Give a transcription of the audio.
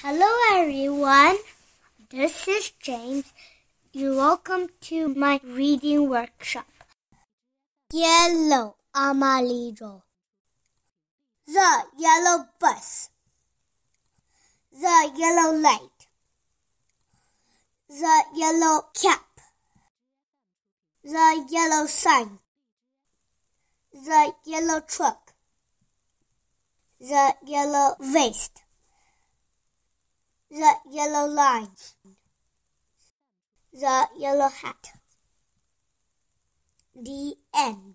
Hello, everyone. This is James. You're welcome to my reading workshop. Yellow amarillo. The yellow bus. The yellow light. The yellow cap. The yellow sign. The yellow truck. The yellow vase the yellow lines, the yellow hat. The end.